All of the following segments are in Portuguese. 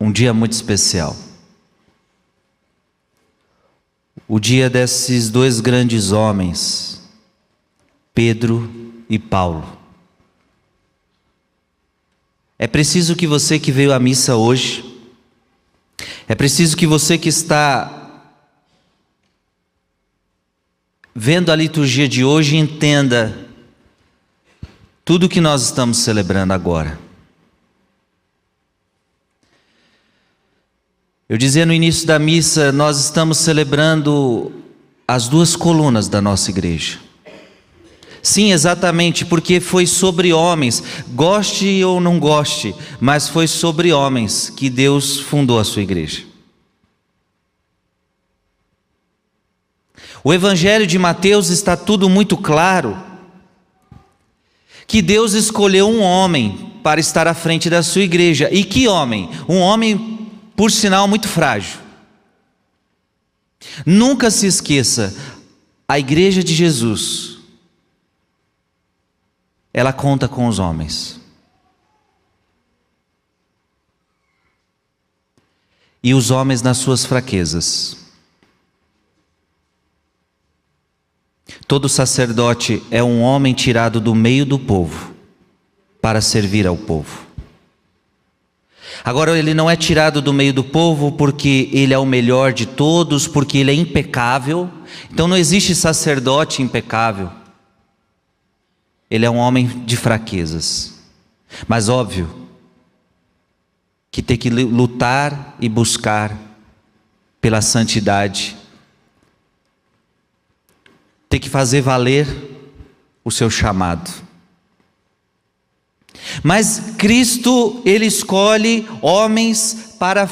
um dia muito especial. O dia desses dois grandes homens, Pedro e Paulo. É preciso que você que veio à missa hoje, é preciso que você que está vendo a liturgia de hoje entenda tudo o que nós estamos celebrando agora. Eu dizia no início da missa, nós estamos celebrando as duas colunas da nossa igreja. Sim, exatamente, porque foi sobre homens, goste ou não goste, mas foi sobre homens que Deus fundou a sua igreja. O Evangelho de Mateus está tudo muito claro. Que Deus escolheu um homem para estar à frente da sua igreja. E que homem? Um homem por sinal muito frágil. Nunca se esqueça, a igreja de Jesus, ela conta com os homens. E os homens nas suas fraquezas. Todo sacerdote é um homem tirado do meio do povo para servir ao povo. Agora, ele não é tirado do meio do povo porque ele é o melhor de todos, porque ele é impecável. Então, não existe sacerdote impecável. Ele é um homem de fraquezas. Mas, óbvio, que tem que lutar e buscar pela santidade, tem que fazer valer o seu chamado. Mas Cristo, ele escolhe homens para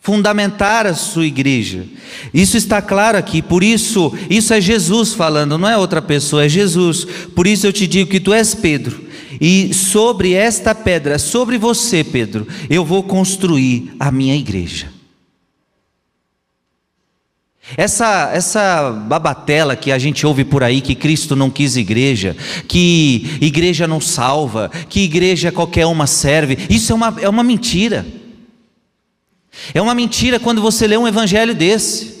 fundamentar a sua igreja. Isso está claro aqui, por isso, isso é Jesus falando, não é outra pessoa, é Jesus. Por isso eu te digo que tu és Pedro, e sobre esta pedra, sobre você, Pedro, eu vou construir a minha igreja. Essa, essa babatela que a gente ouve por aí, que Cristo não quis igreja, que igreja não salva, que igreja qualquer uma serve, isso é uma, é uma mentira. É uma mentira quando você lê um evangelho desse.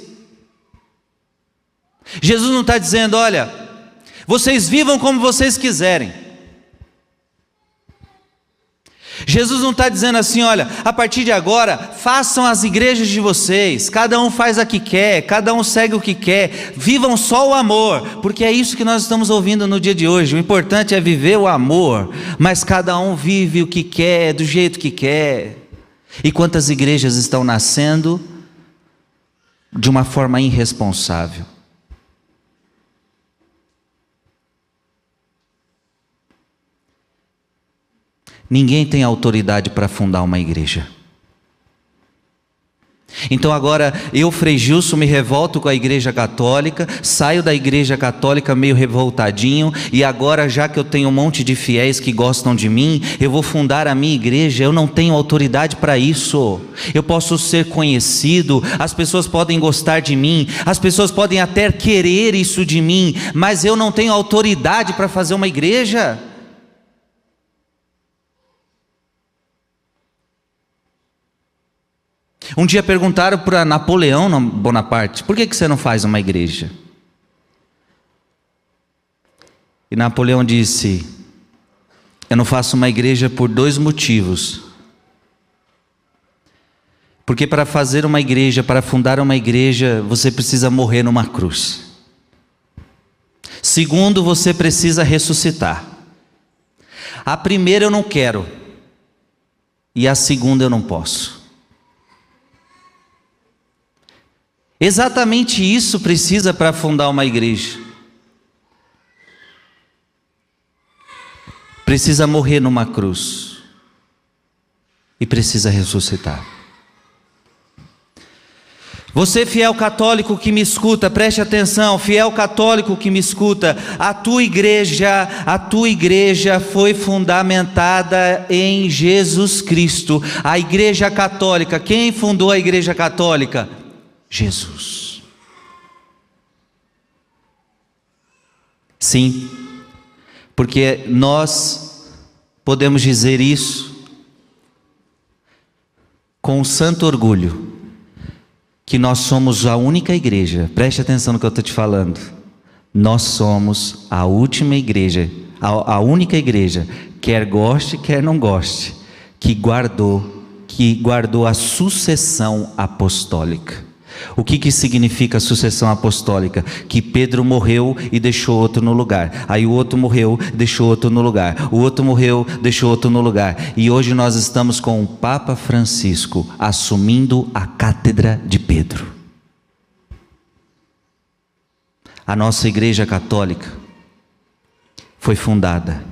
Jesus não está dizendo, olha, vocês vivam como vocês quiserem. Jesus não está dizendo assim, olha, a partir de agora, façam as igrejas de vocês, cada um faz a que quer, cada um segue o que quer, vivam só o amor, porque é isso que nós estamos ouvindo no dia de hoje. O importante é viver o amor, mas cada um vive o que quer, do jeito que quer. E quantas igrejas estão nascendo de uma forma irresponsável? Ninguém tem autoridade para fundar uma igreja. Então agora eu, Frei Gilson, me revolto com a igreja católica, saio da igreja católica meio revoltadinho, e agora, já que eu tenho um monte de fiéis que gostam de mim, eu vou fundar a minha igreja, eu não tenho autoridade para isso. Eu posso ser conhecido, as pessoas podem gostar de mim, as pessoas podem até querer isso de mim, mas eu não tenho autoridade para fazer uma igreja. Um dia perguntaram para Napoleão Bonaparte: por que, que você não faz uma igreja? E Napoleão disse: Eu não faço uma igreja por dois motivos. Porque para fazer uma igreja, para fundar uma igreja, você precisa morrer numa cruz. Segundo, você precisa ressuscitar. A primeira eu não quero, e a segunda eu não posso. Exatamente isso precisa para fundar uma igreja. Precisa morrer numa cruz. e precisa ressuscitar. Você, fiel católico que me escuta, preste atenção, fiel católico que me escuta, a tua igreja, a tua igreja foi fundamentada em Jesus Cristo. A igreja católica, quem fundou a igreja católica? Jesus. Sim, porque nós podemos dizer isso com santo orgulho que nós somos a única igreja, preste atenção no que eu estou te falando. Nós somos a última igreja, a, a única igreja, quer goste, quer não goste, que guardou, que guardou a sucessão apostólica. O que, que significa sucessão apostólica? Que Pedro morreu e deixou outro no lugar. Aí o outro morreu, deixou outro no lugar. O outro morreu, deixou outro no lugar. E hoje nós estamos com o Papa Francisco assumindo a cátedra de Pedro. A nossa Igreja Católica foi fundada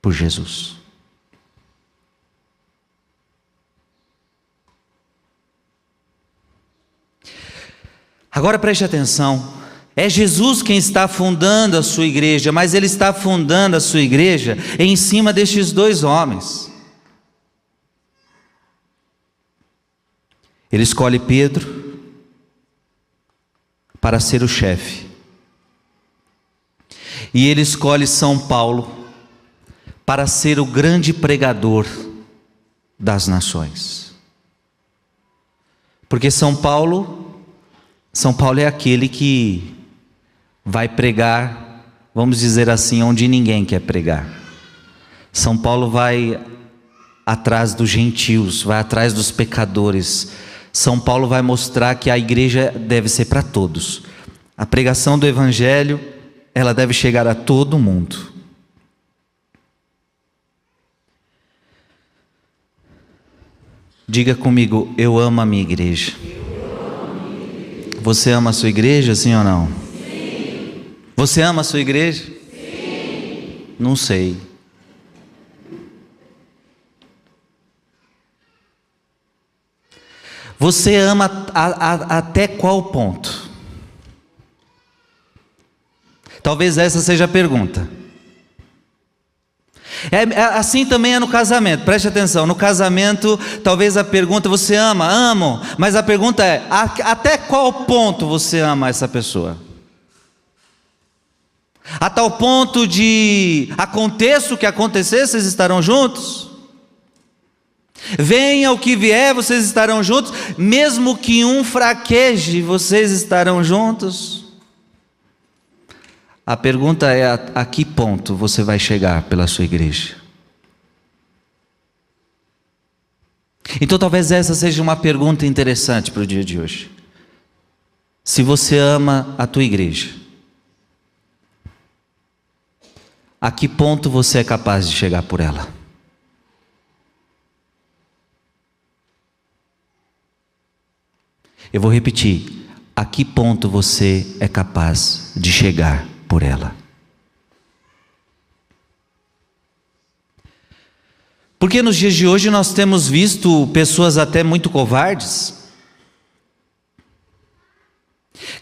por Jesus. Agora preste atenção. É Jesus quem está fundando a sua igreja, mas ele está fundando a sua igreja em cima destes dois homens. Ele escolhe Pedro para ser o chefe. E ele escolhe São Paulo para ser o grande pregador das nações. Porque São Paulo são Paulo é aquele que vai pregar, vamos dizer assim, onde ninguém quer pregar. São Paulo vai atrás dos gentios, vai atrás dos pecadores. São Paulo vai mostrar que a igreja deve ser para todos. A pregação do evangelho, ela deve chegar a todo mundo. Diga comigo, eu amo a minha igreja. Você ama a sua igreja, sim ou não? Sim. Você ama a sua igreja? Sim. Não sei. Você ama a, a, até qual ponto? Talvez essa seja a pergunta. É, é, assim também é no casamento, preste atenção. No casamento, talvez a pergunta, você ama? Amo. Mas a pergunta é: a, até qual ponto você ama essa pessoa? A tal ponto de aconteça o que acontecer, vocês estarão juntos? Venha o que vier, vocês estarão juntos, mesmo que um fraqueje, vocês estarão juntos. A pergunta é: a, a que ponto você vai chegar pela sua igreja? Então, talvez essa seja uma pergunta interessante para o dia de hoje. Se você ama a tua igreja, a que ponto você é capaz de chegar por ela? Eu vou repetir: a que ponto você é capaz de chegar por ela. Porque nos dias de hoje nós temos visto pessoas até muito covardes,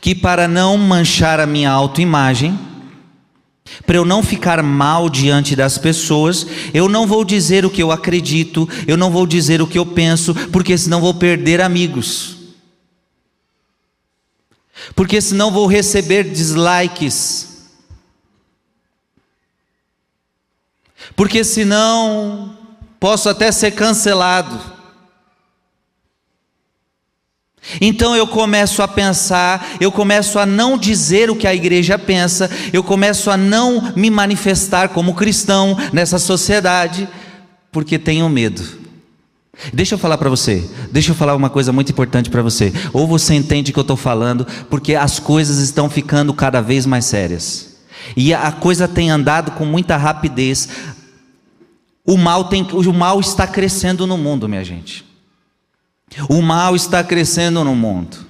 que para não manchar a minha autoimagem, para eu não ficar mal diante das pessoas, eu não vou dizer o que eu acredito, eu não vou dizer o que eu penso, porque senão vou perder amigos. Porque senão vou receber dislikes. Porque senão posso até ser cancelado. Então eu começo a pensar, eu começo a não dizer o que a igreja pensa, eu começo a não me manifestar como cristão nessa sociedade, porque tenho medo. Deixa eu falar para você, deixa eu falar uma coisa muito importante para você. Ou você entende o que eu estou falando, porque as coisas estão ficando cada vez mais sérias. E a coisa tem andado com muita rapidez. O mal, tem, o mal está crescendo no mundo, minha gente. O mal está crescendo no mundo.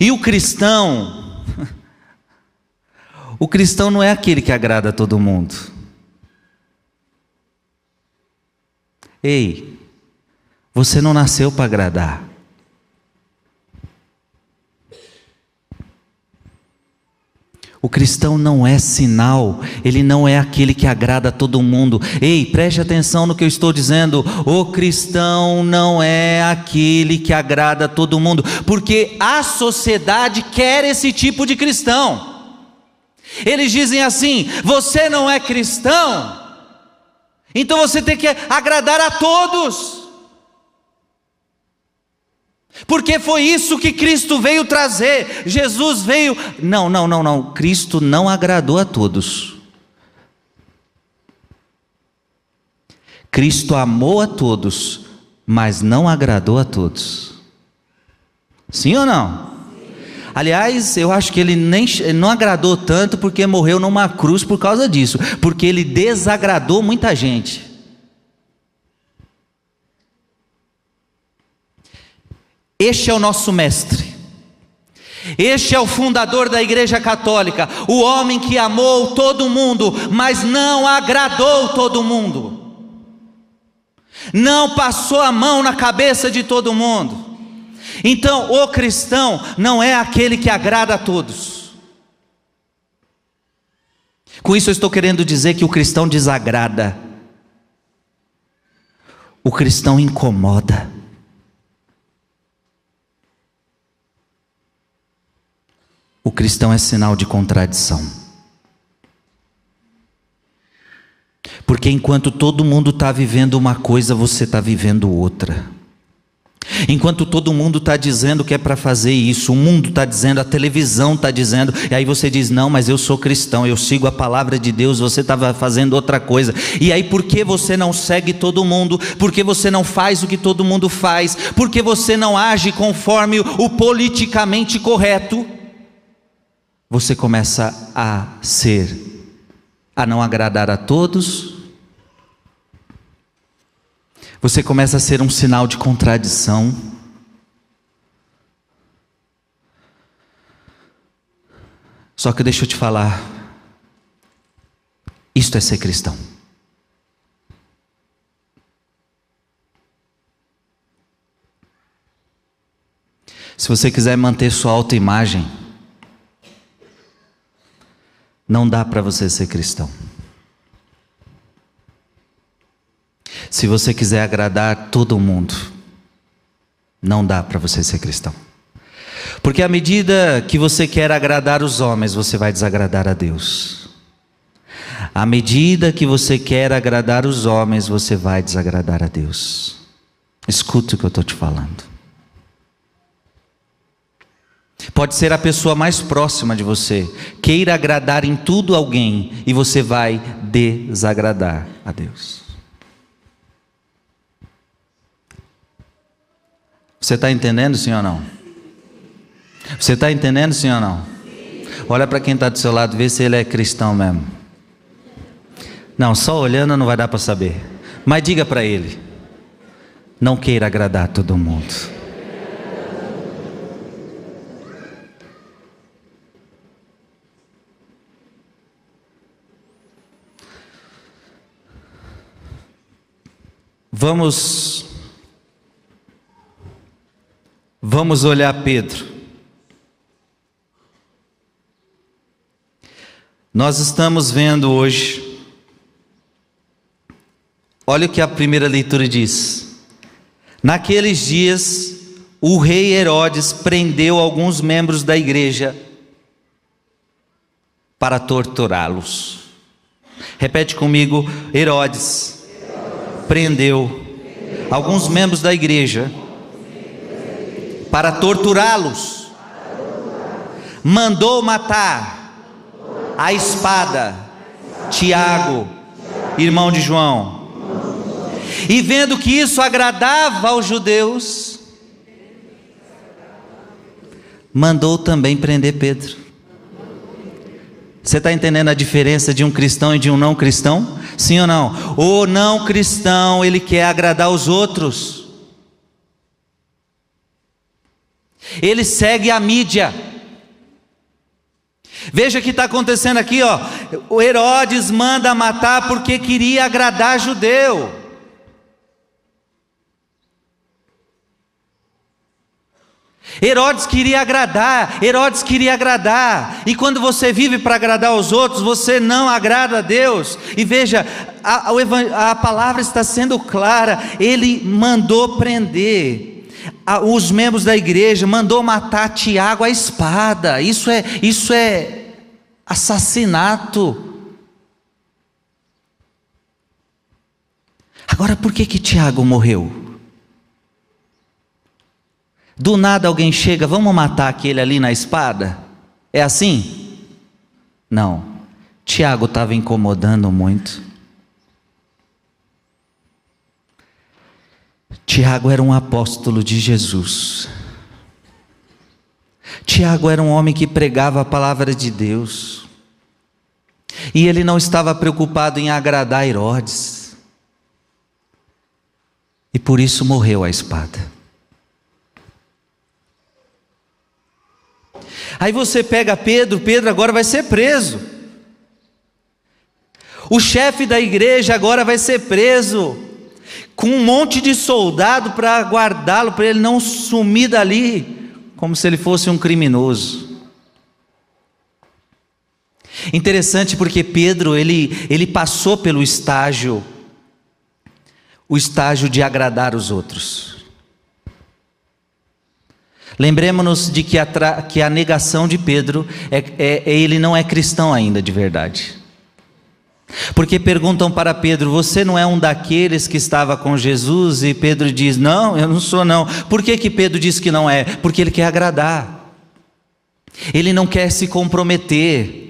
E o cristão, o cristão não é aquele que agrada a todo mundo. Ei, você não nasceu para agradar. O cristão não é sinal, ele não é aquele que agrada a todo mundo. Ei, preste atenção no que eu estou dizendo. O cristão não é aquele que agrada a todo mundo, porque a sociedade quer esse tipo de cristão. Eles dizem assim: você não é cristão, então você tem que agradar a todos. Porque foi isso que Cristo veio trazer. Jesus veio. Não, não, não, não. Cristo não agradou a todos. Cristo amou a todos, mas não agradou a todos. Sim ou não? Aliás, eu acho que ele nem não agradou tanto porque morreu numa cruz por causa disso, porque ele desagradou muita gente. Este é o nosso mestre. Este é o fundador da Igreja Católica, o homem que amou todo mundo, mas não agradou todo mundo. Não passou a mão na cabeça de todo mundo. Então, o cristão não é aquele que agrada a todos. Com isso eu estou querendo dizer que o cristão desagrada. O cristão incomoda. O cristão é sinal de contradição. Porque enquanto todo mundo está vivendo uma coisa, você está vivendo outra. Enquanto todo mundo está dizendo que é para fazer isso, o mundo está dizendo, a televisão está dizendo, e aí você diz: Não, mas eu sou cristão, eu sigo a palavra de Deus, você estava fazendo outra coisa. E aí, por que você não segue todo mundo? Por que você não faz o que todo mundo faz? Por que você não age conforme o politicamente correto? Você começa a ser, a não agradar a todos, você começa a ser um sinal de contradição. Só que deixa eu te falar, isto é ser cristão. Se você quiser manter sua autoimagem, não dá para você ser cristão. Se você quiser agradar todo mundo, não dá para você ser cristão. Porque à medida que você quer agradar os homens, você vai desagradar a Deus. À medida que você quer agradar os homens, você vai desagradar a Deus. Escute o que eu estou te falando. Pode ser a pessoa mais próxima de você, queira agradar em tudo alguém e você vai desagradar a Deus. Você está entendendo, sim ou não? Você está entendendo, sim ou não? Olha para quem está do seu lado, vê se ele é cristão mesmo. Não, só olhando não vai dar para saber. Mas diga para ele: não queira agradar todo mundo. Vamos Vamos olhar Pedro. Nós estamos vendo hoje Olha o que a primeira leitura diz. Naqueles dias, o rei Herodes prendeu alguns membros da igreja para torturá-los. Repete comigo: Herodes prendeu alguns membros da igreja para torturá-los. Mandou matar a espada Tiago, irmão de João. E vendo que isso agradava aos judeus, mandou também prender Pedro. Você está entendendo a diferença de um cristão e de um não cristão? Sim ou não? O não cristão, ele quer agradar os outros. Ele segue a mídia. Veja o que está acontecendo aqui, ó. O Herodes manda matar porque queria agradar judeu. Herodes queria agradar, Herodes queria agradar, e quando você vive para agradar os outros, você não agrada a Deus. E veja, a, a, a palavra está sendo clara, ele mandou prender os membros da igreja, mandou matar Tiago à espada, isso é, isso é assassinato. Agora, por que que Tiago morreu? Do nada alguém chega, vamos matar aquele ali na espada? É assim? Não. Tiago estava incomodando muito. Tiago era um apóstolo de Jesus. Tiago era um homem que pregava a palavra de Deus. E ele não estava preocupado em agradar Herodes. E por isso morreu a espada. Aí você pega Pedro, Pedro agora vai ser preso. O chefe da igreja agora vai ser preso, com um monte de soldado para guardá-lo, para ele não sumir dali, como se ele fosse um criminoso. Interessante porque Pedro, ele, ele passou pelo estágio, o estágio de agradar os outros. Lembremos-nos de que a, que a, negação de Pedro é, é, é, ele não é cristão ainda de verdade. Porque perguntam para Pedro: Você não é um daqueles que estava com Jesus? E Pedro diz: Não, eu não sou, não. Por que, que Pedro diz que não é? Porque ele quer agradar, ele não quer se comprometer.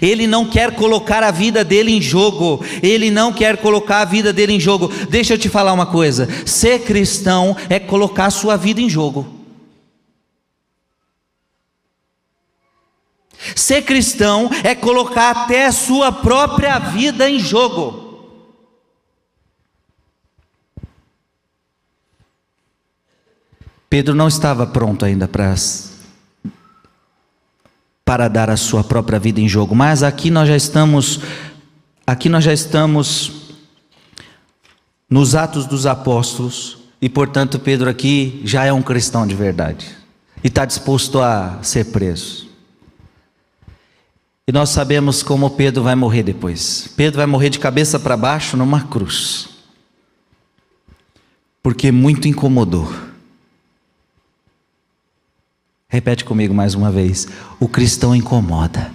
Ele não quer colocar a vida dele em jogo, ele não quer colocar a vida dele em jogo. Deixa eu te falar uma coisa: ser cristão é colocar a sua vida em jogo. Ser cristão é colocar até a sua própria vida em jogo. Pedro não estava pronto ainda para para dar a sua própria vida em jogo, mas aqui nós já estamos aqui nós já estamos nos Atos dos Apóstolos e portanto Pedro aqui já é um cristão de verdade e está disposto a ser preso. E nós sabemos como Pedro vai morrer depois. Pedro vai morrer de cabeça para baixo numa cruz. Porque muito incomodou. Repete comigo mais uma vez. O cristão incomoda.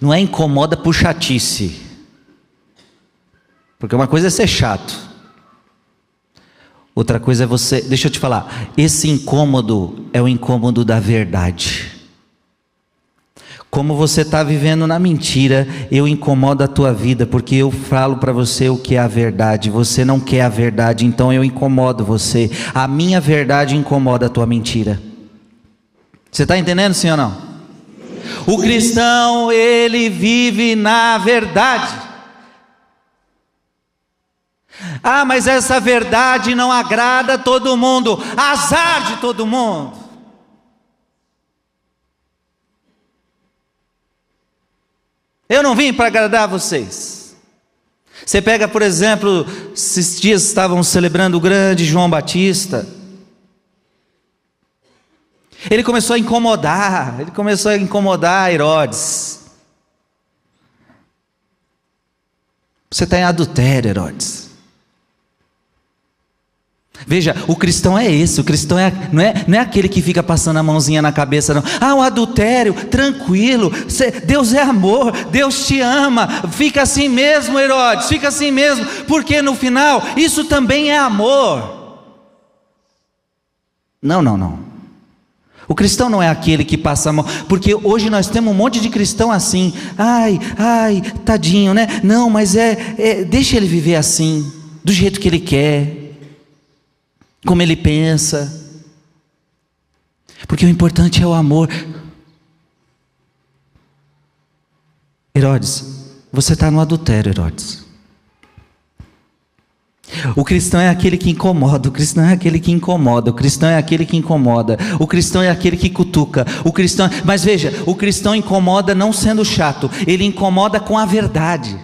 Não é incomoda por chatice. Porque uma coisa é ser chato. Outra coisa é você, deixa eu te falar, esse incômodo é o incômodo da verdade. Como você está vivendo na mentira, eu incomodo a tua vida, porque eu falo para você o que é a verdade. Você não quer a verdade, então eu incomodo você. A minha verdade incomoda a tua mentira. Você está entendendo, sim ou não? O cristão, ele vive na verdade. Ah, mas essa verdade não agrada todo mundo. Azar de todo mundo. Eu não vim para agradar vocês. Você pega, por exemplo, esses dias estavam celebrando o grande João Batista. Ele começou a incomodar, ele começou a incomodar Herodes. Você está em adultério, Herodes. Veja, o cristão é esse, o cristão é, não, é, não é aquele que fica passando a mãozinha na cabeça, não. Ah, o adultério, tranquilo, Deus é amor, Deus te ama, fica assim mesmo, Herodes, fica assim mesmo, porque no final isso também é amor. Não, não, não. O cristão não é aquele que passa a mão, porque hoje nós temos um monte de cristão assim, ai, ai, tadinho, né? Não, mas é, é deixa ele viver assim, do jeito que ele quer como ele pensa. Porque o importante é o amor. Herodes, você está no adultério, Herodes. O cristão é aquele que incomoda, o cristão é aquele que incomoda, o cristão é aquele que incomoda, o cristão é aquele que cutuca, o cristão, mas veja, o cristão incomoda não sendo chato, ele incomoda com a verdade.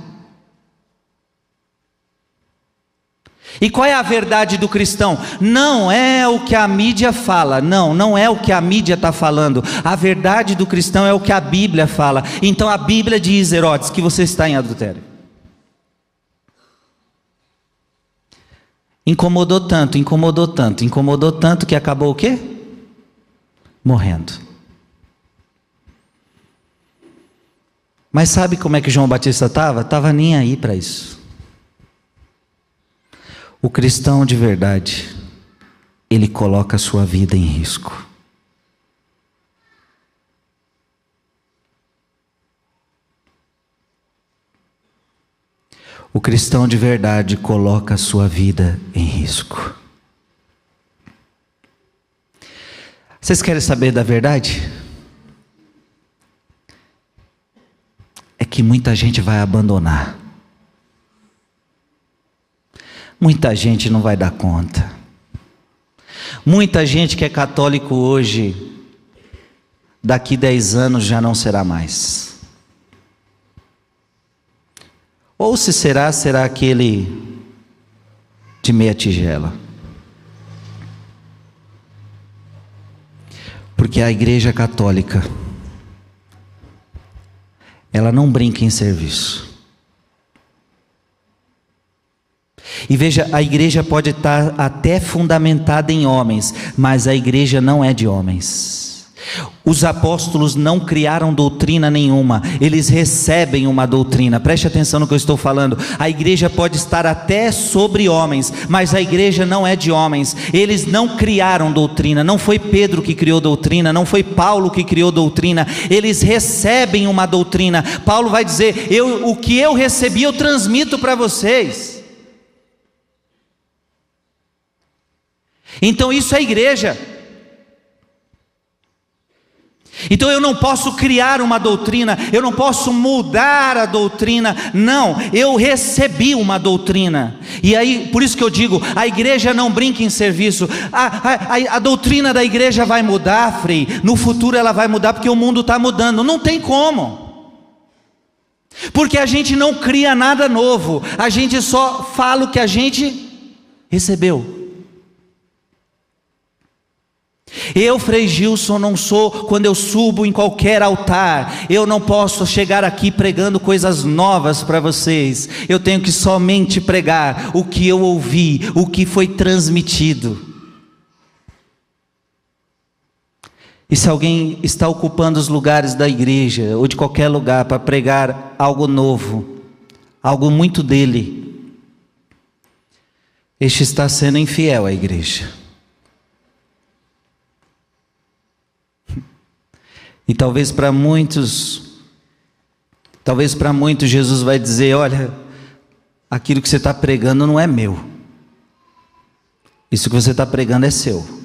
E qual é a verdade do cristão? Não é o que a mídia fala, não, não é o que a mídia está falando. A verdade do cristão é o que a Bíblia fala. Então a Bíblia diz, Herodes, que você está em adultério. Incomodou tanto, incomodou tanto, incomodou tanto que acabou o quê? Morrendo. Mas sabe como é que João Batista estava? Estava nem aí para isso. O cristão de verdade, ele coloca a sua vida em risco. O cristão de verdade coloca a sua vida em risco. Vocês querem saber da verdade? É que muita gente vai abandonar. Muita gente não vai dar conta. Muita gente que é católico hoje, daqui 10 anos já não será mais. Ou se será, será aquele de meia tigela. Porque a Igreja Católica, ela não brinca em serviço. E veja, a igreja pode estar até fundamentada em homens, mas a igreja não é de homens. Os apóstolos não criaram doutrina nenhuma, eles recebem uma doutrina. Preste atenção no que eu estou falando. A igreja pode estar até sobre homens, mas a igreja não é de homens. Eles não criaram doutrina. Não foi Pedro que criou doutrina, não foi Paulo que criou doutrina. Eles recebem uma doutrina. Paulo vai dizer: "Eu o que eu recebi eu transmito para vocês". Então isso é igreja. Então eu não posso criar uma doutrina, eu não posso mudar a doutrina, não, eu recebi uma doutrina, e aí, por isso que eu digo: a igreja não brinca em serviço, a, a, a doutrina da igreja vai mudar, Frei, no futuro ela vai mudar porque o mundo está mudando, não tem como, porque a gente não cria nada novo, a gente só fala o que a gente recebeu. Eu, Frei Gilson, não sou, quando eu subo em qualquer altar, eu não posso chegar aqui pregando coisas novas para vocês. Eu tenho que somente pregar o que eu ouvi, o que foi transmitido. E se alguém está ocupando os lugares da igreja ou de qualquer lugar para pregar algo novo, algo muito dele, este está sendo infiel à igreja. E talvez para muitos, talvez para muitos Jesus vai dizer: olha, aquilo que você está pregando não é meu, isso que você está pregando é seu.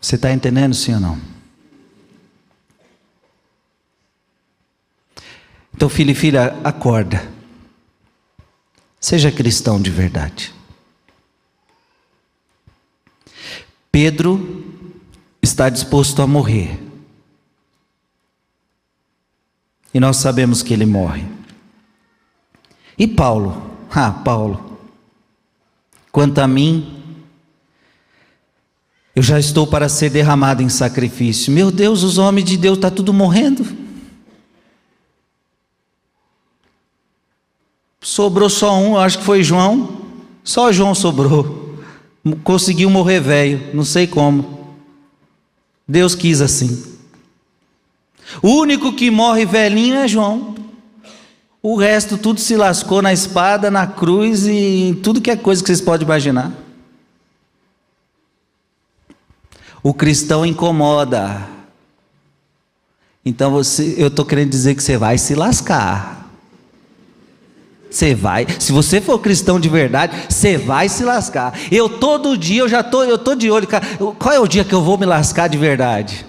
Você está entendendo, sim ou não? Então, filho e filha, acorda. Seja cristão de verdade. Pedro está disposto a morrer. E nós sabemos que ele morre. E Paulo? Ah, Paulo. Quanto a mim, eu já estou para ser derramado em sacrifício. Meu Deus, os homens de Deus estão tá tudo morrendo. Sobrou só um, acho que foi João. Só João sobrou conseguiu morrer velho, não sei como. Deus quis assim. O único que morre velhinho é João. O resto tudo se lascou na espada, na cruz e em tudo que é coisa que vocês podem imaginar. O cristão incomoda. Então você, eu estou querendo dizer que você vai se lascar. Você vai, se você for cristão de verdade, você vai se lascar. Eu todo dia eu já tô, eu tô de olho, cara. Qual é o dia que eu vou me lascar de verdade?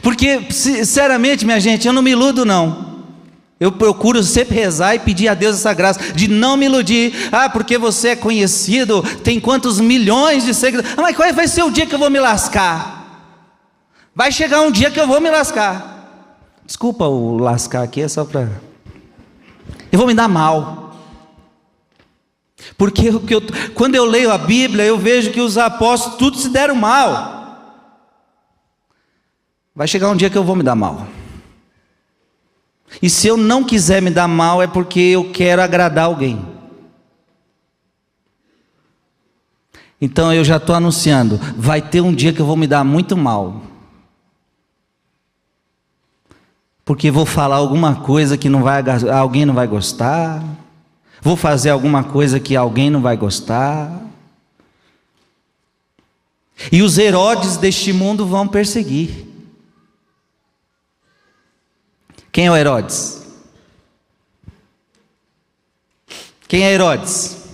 Porque, sinceramente, minha gente, eu não me iludo não. Eu procuro sempre rezar e pedir a Deus essa graça de não me iludir. Ah, porque você é conhecido, tem quantos milhões de seguidores. Ah, mas qual vai ser o dia que eu vou me lascar? Vai chegar um dia que eu vou me lascar. Desculpa o lascar aqui, é só para. Eu vou me dar mal. Porque eu, quando eu leio a Bíblia, eu vejo que os apóstolos tudo se deram mal. Vai chegar um dia que eu vou me dar mal. E se eu não quiser me dar mal, é porque eu quero agradar alguém. Então eu já estou anunciando: vai ter um dia que eu vou me dar muito mal. Porque vou falar alguma coisa que não vai, alguém não vai gostar. Vou fazer alguma coisa que alguém não vai gostar. E os Herodes deste mundo vão perseguir. Quem é o Herodes? Quem é Herodes?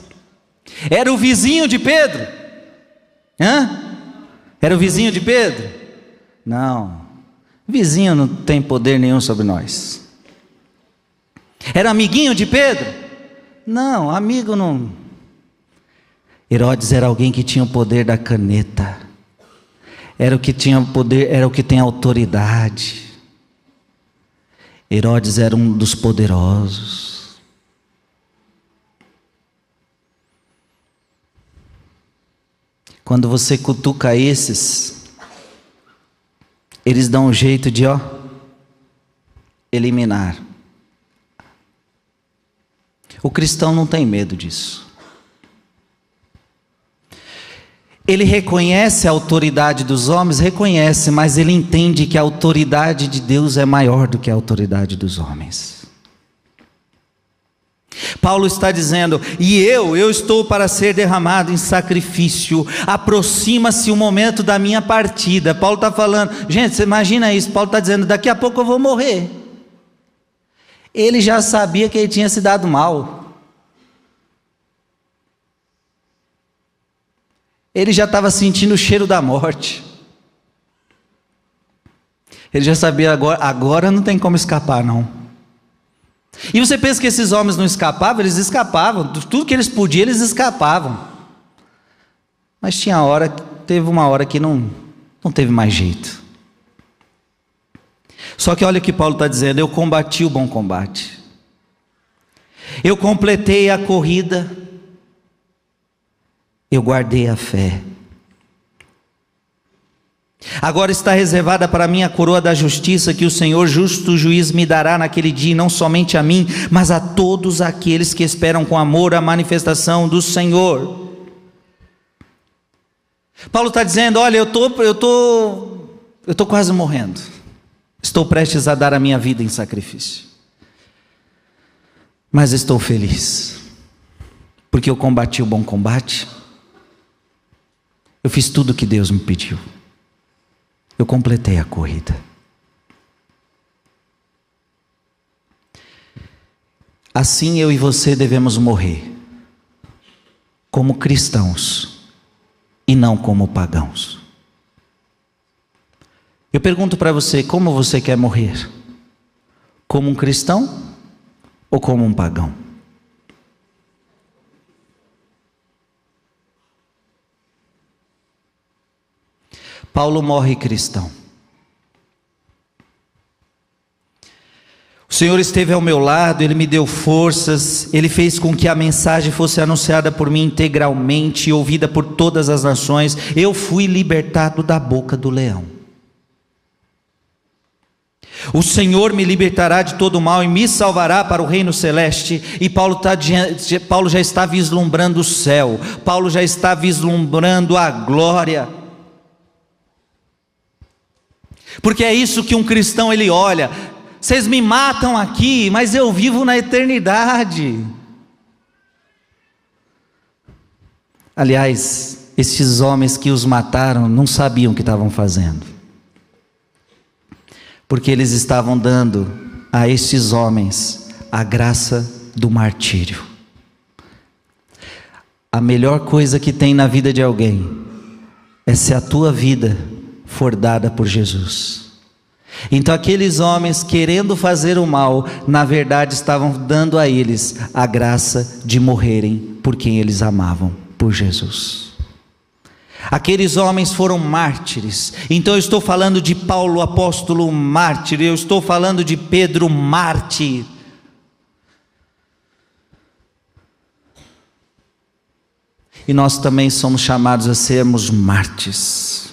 Era o vizinho de Pedro? Hã? Era o vizinho de Pedro? Não. Vizinho não tem poder nenhum sobre nós. Era amiguinho de Pedro? Não, amigo não. Herodes era alguém que tinha o poder da caneta. Era o que tinha poder, era o que tem autoridade. Herodes era um dos poderosos. Quando você cutuca esses, eles dão um jeito de, ó, eliminar. O cristão não tem medo disso. Ele reconhece a autoridade dos homens, reconhece, mas ele entende que a autoridade de Deus é maior do que a autoridade dos homens. Paulo está dizendo: "E eu, eu estou para ser derramado em sacrifício. Aproxima-se o momento da minha partida." Paulo está falando, gente, você imagina isso? Paulo está dizendo: "Daqui a pouco eu vou morrer." Ele já sabia que ele tinha se dado mal. Ele já estava sentindo o cheiro da morte. Ele já sabia agora, agora não tem como escapar não. E você pensa que esses homens não escapavam? Eles escapavam, tudo que eles podiam, eles escapavam. Mas tinha hora, teve uma hora que não, não teve mais jeito. Só que olha o que Paulo está dizendo: eu combati o bom combate, eu completei a corrida, eu guardei a fé. Agora está reservada para mim a coroa da justiça que o Senhor, justo juiz, me dará naquele dia, não somente a mim, mas a todos aqueles que esperam com amor a manifestação do Senhor. Paulo está dizendo: Olha, eu tô, eu tô, eu tô quase morrendo. Estou prestes a dar a minha vida em sacrifício. Mas estou feliz, porque eu combati o bom combate eu fiz tudo o que Deus me pediu. Eu completei a corrida. Assim eu e você devemos morrer, como cristãos e não como pagãos. Eu pergunto para você: como você quer morrer? Como um cristão ou como um pagão? Paulo morre cristão. O Senhor esteve ao meu lado, Ele me deu forças, Ele fez com que a mensagem fosse anunciada por mim integralmente e ouvida por todas as nações. Eu fui libertado da boca do leão. O Senhor me libertará de todo mal e me salvará para o reino celeste. E Paulo, tá, Paulo já está vislumbrando o céu, Paulo já está vislumbrando a glória. Porque é isso que um cristão ele olha. Vocês me matam aqui, mas eu vivo na eternidade. Aliás, esses homens que os mataram não sabiam o que estavam fazendo. Porque eles estavam dando a estes homens a graça do martírio. A melhor coisa que tem na vida de alguém é se a tua vida for dada por Jesus. Então, aqueles homens querendo fazer o mal, na verdade estavam dando a eles a graça de morrerem por quem eles amavam, por Jesus. Aqueles homens foram mártires. Então eu estou falando de Paulo, apóstolo mártir, eu estou falando de Pedro, mártir. E nós também somos chamados a sermos mártires.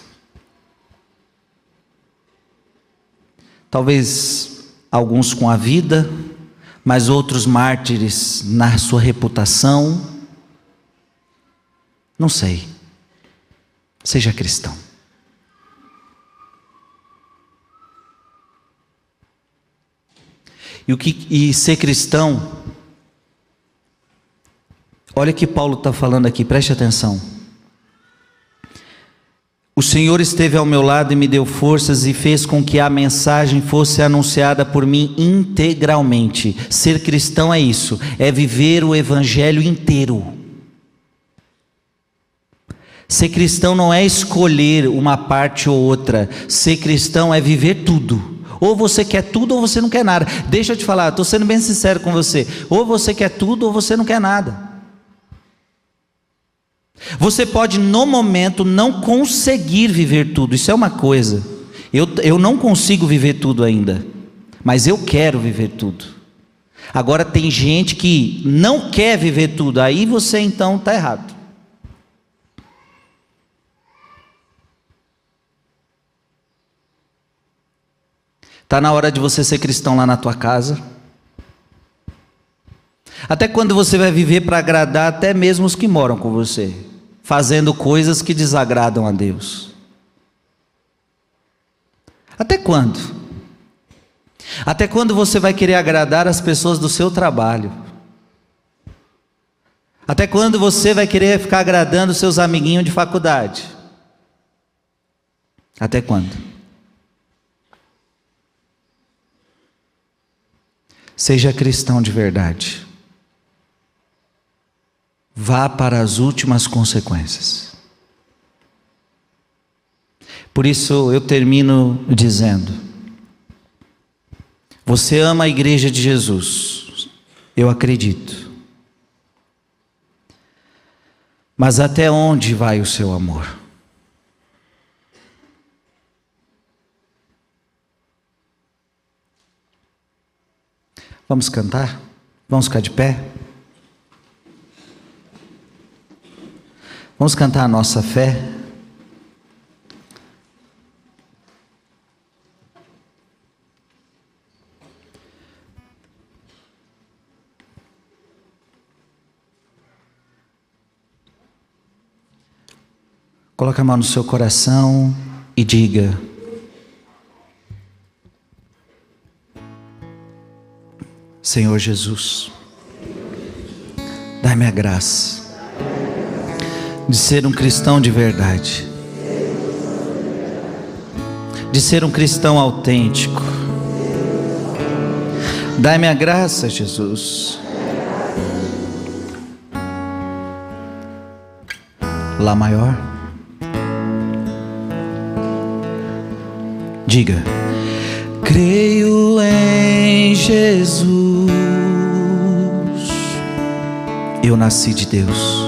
Talvez alguns com a vida, mas outros mártires na sua reputação. Não sei. Seja cristão. E, o que, e ser cristão, olha que Paulo está falando aqui, preste atenção. O Senhor esteve ao meu lado e me deu forças e fez com que a mensagem fosse anunciada por mim integralmente. Ser cristão é isso, é viver o evangelho inteiro. Ser cristão não é escolher uma parte ou outra. Ser cristão é viver tudo. Ou você quer tudo ou você não quer nada. Deixa eu te falar, estou sendo bem sincero com você. Ou você quer tudo ou você não quer nada. Você pode, no momento, não conseguir viver tudo. Isso é uma coisa. Eu, eu não consigo viver tudo ainda. Mas eu quero viver tudo. Agora, tem gente que não quer viver tudo. Aí você então está errado. Está na hora de você ser cristão lá na tua casa. Até quando você vai viver para agradar até mesmo os que moram com você, fazendo coisas que desagradam a Deus? Até quando? Até quando você vai querer agradar as pessoas do seu trabalho? Até quando você vai querer ficar agradando seus amiguinhos de faculdade? Até quando? Seja cristão de verdade. Vá para as últimas consequências. Por isso eu termino dizendo: Você ama a igreja de Jesus, eu acredito. Mas até onde vai o seu amor? Vamos cantar? Vamos ficar de pé? Vamos cantar a nossa fé? Coloque a mão no seu coração e diga: Senhor Jesus, dai-me a graça de ser um cristão de verdade, de ser um cristão autêntico. Dai-me a graça, Jesus. Lá maior. Diga, creio em Jesus eu nasci de Deus.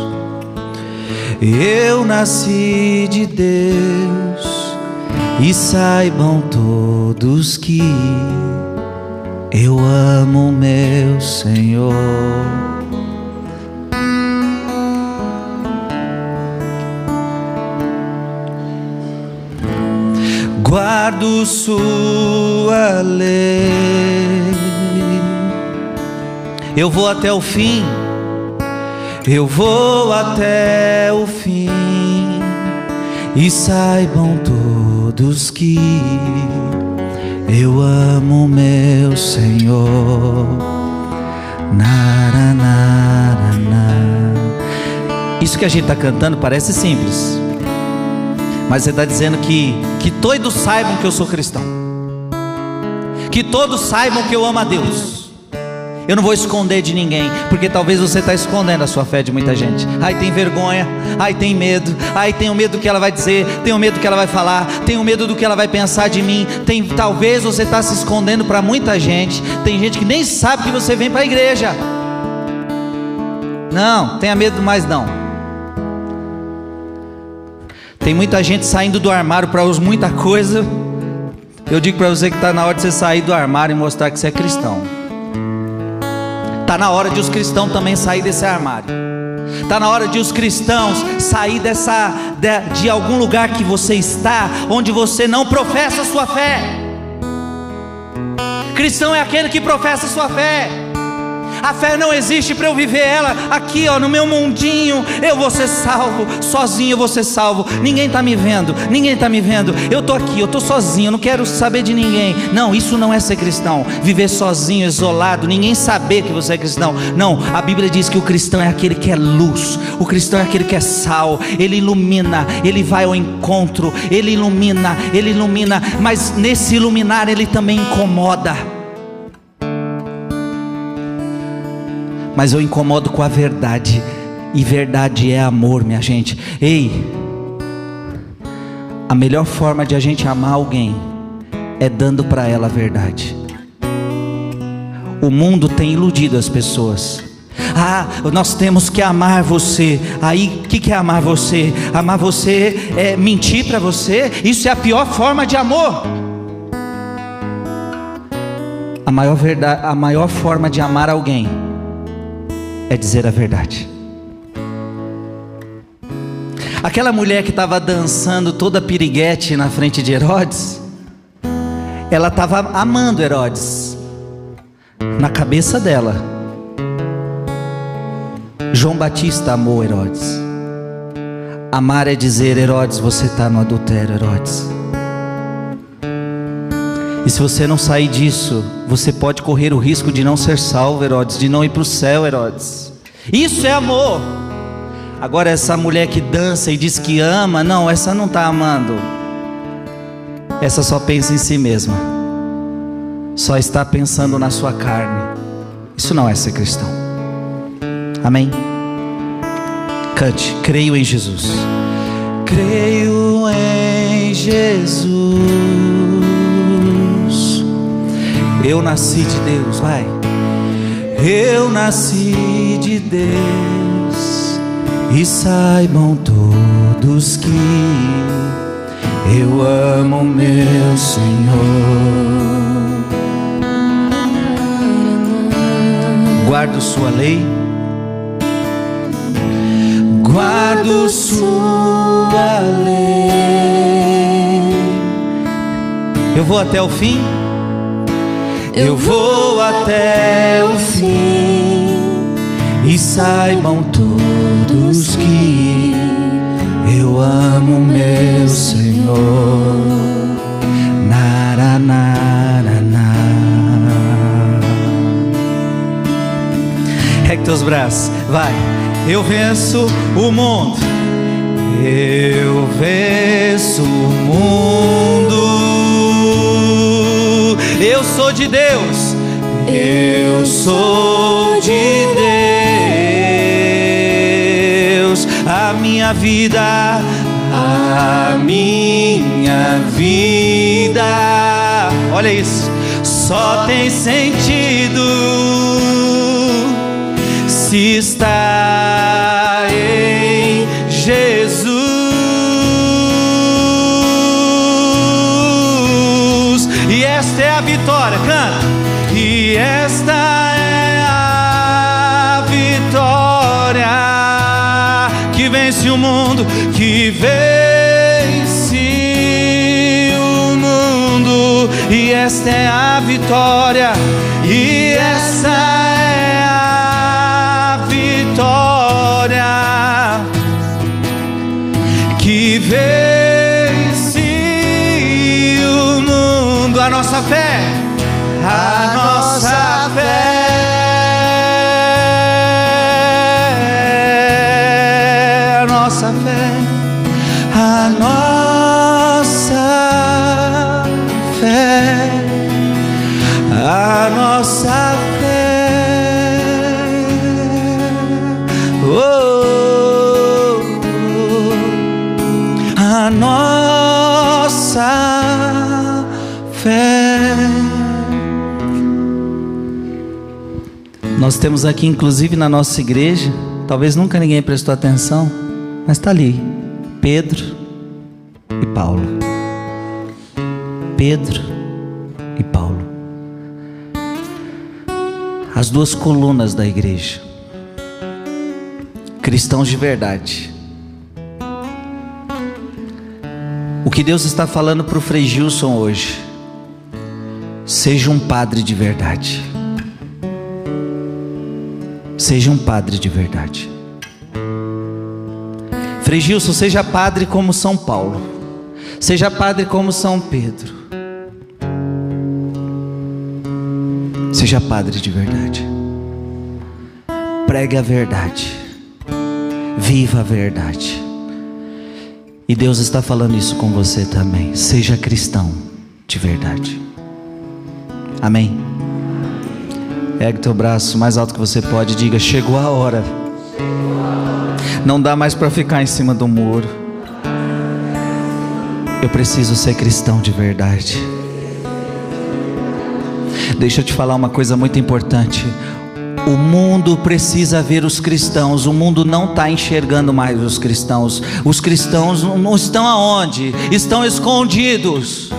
Eu nasci de Deus. E saibam todos que eu amo meu Senhor. Guardo sua lei. Eu vou até o fim eu vou até o fim e saibam todos que eu amo meu Senhor. Isso que a gente está cantando parece simples, mas você está dizendo que que todos saibam que eu sou cristão, que todos saibam que eu amo a Deus. Eu não vou esconder de ninguém, porque talvez você está escondendo a sua fé de muita gente. Ai, tem vergonha, ai, tem medo, ai, tenho medo do que ela vai dizer, tenho medo do que ela vai falar, tenho medo do que ela vai pensar de mim. Tem, talvez você está se escondendo para muita gente. Tem gente que nem sabe que você vem para a igreja. Não, tenha medo mais não. Tem muita gente saindo do armário para muita coisa. Eu digo para você que está na hora de você sair do armário e mostrar que você é cristão. Está na hora de os cristãos também sair desse armário. Está na hora de os cristãos sair dessa de, de algum lugar que você está, onde você não professa a sua fé. Cristão é aquele que professa a sua fé. A fé não existe para eu viver ela aqui, ó, no meu mundinho. Eu vou ser salvo, sozinho eu vou ser salvo. Ninguém está me vendo, ninguém está me vendo. Eu estou aqui, eu estou sozinho, eu não quero saber de ninguém. Não, isso não é ser cristão. Viver sozinho, isolado, ninguém saber que você é cristão. Não, a Bíblia diz que o cristão é aquele que é luz, o cristão é aquele que é sal. Ele ilumina, ele vai ao encontro, ele ilumina, ele ilumina. Mas nesse iluminar ele também incomoda. Mas eu incomodo com a verdade, e verdade é amor, minha gente. Ei, a melhor forma de a gente amar alguém é dando para ela a verdade. O mundo tem iludido as pessoas. Ah, nós temos que amar você. Aí, o que, que é amar você? Amar você é mentir para você. Isso é a pior forma de amor. A maior, verdade, a maior forma de amar alguém é dizer a verdade. Aquela mulher que estava dançando toda piriguete na frente de Herodes, ela estava amando Herodes, na cabeça dela. João Batista amou Herodes. Amar é dizer, Herodes, você está no adultério, Herodes. E se você não sair disso, você pode correr o risco de não ser salvo, Herodes, de não ir para o céu, Herodes. Isso é amor. Agora, essa mulher que dança e diz que ama, não, essa não está amando. Essa só pensa em si mesma, só está pensando na sua carne. Isso não é ser cristão. Amém? Cante, creio em Jesus. Creio em Jesus. Eu nasci de Deus, vai. Eu nasci de Deus e saibam todos que eu amo meu Senhor. Guardo sua lei, guardo sua lei. Eu vou até o fim eu vou até o fim e saibam todos que eu amo meu Senhor. Naranaraná. Reque teus braços, vai. Eu venço o mundo. Eu venço o mundo sou de Deus. Eu sou de Deus. A minha vida, a minha vida. Olha isso. Só tem sentido se está esta é a vitória que vence o mundo, que vence o mundo. E esta é a vitória, a nossa fé. Oh, a nossa fé. Nós temos aqui, inclusive na nossa igreja, talvez nunca ninguém prestou atenção, mas está ali, Pedro, Paulo. Pedro As duas colunas da igreja. Cristãos de verdade. O que Deus está falando para o Frei Gilson hoje? Seja um padre de verdade. Seja um padre de verdade. Frei Gilson, seja padre como São Paulo. Seja padre como São Pedro. Seja padre de verdade. Pregue a verdade. Viva a verdade. E Deus está falando isso com você também. Seja cristão de verdade. Amém. Pegue teu braço mais alto que você pode e diga: Chegou a hora. Não dá mais para ficar em cima do muro. Eu preciso ser cristão de verdade. Deixa eu te falar uma coisa muito importante. O mundo precisa ver os cristãos. O mundo não está enxergando mais os cristãos. Os cristãos não estão aonde? Estão escondidos.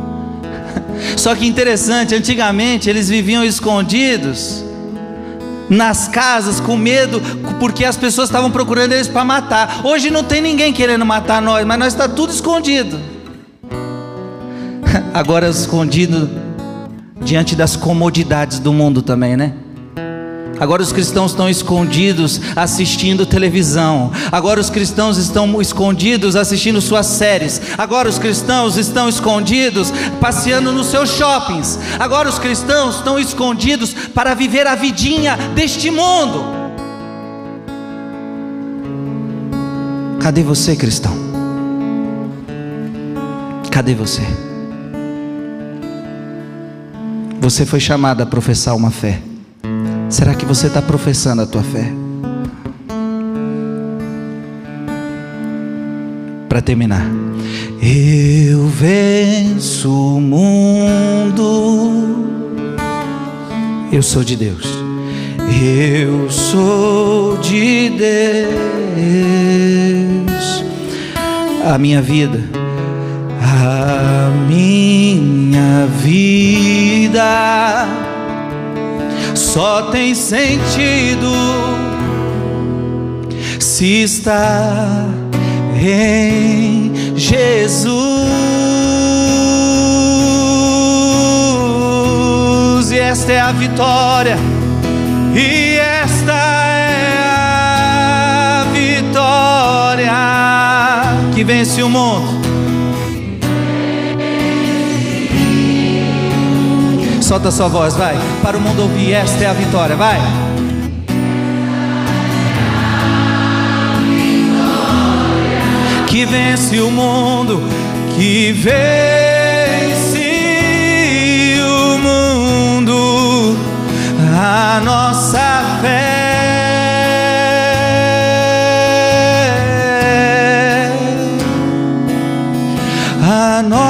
Só que interessante, antigamente eles viviam escondidos nas casas com medo, porque as pessoas estavam procurando eles para matar. Hoje não tem ninguém querendo matar nós, mas nós está tudo escondido. Agora escondido diante das comodidades do mundo também, né? Agora os cristãos estão escondidos assistindo televisão. Agora os cristãos estão escondidos assistindo suas séries. Agora os cristãos estão escondidos passeando nos seus shoppings. Agora os cristãos estão escondidos para viver a vidinha deste mundo. Cadê você, cristão? Cadê você? Você foi chamado a professar uma fé. Será que você está professando a tua fé? Para terminar, eu venço o mundo. Eu sou de Deus. Eu sou de Deus. A minha vida, a minha vida só tem sentido se está em Jesus. E esta é a vitória, e esta é a vitória que vence o mundo. Solta sua voz, vai. Para o mundo ouvir, esta é a vitória, vai. Que vence o mundo, que vence o mundo, a nossa fé. A nossa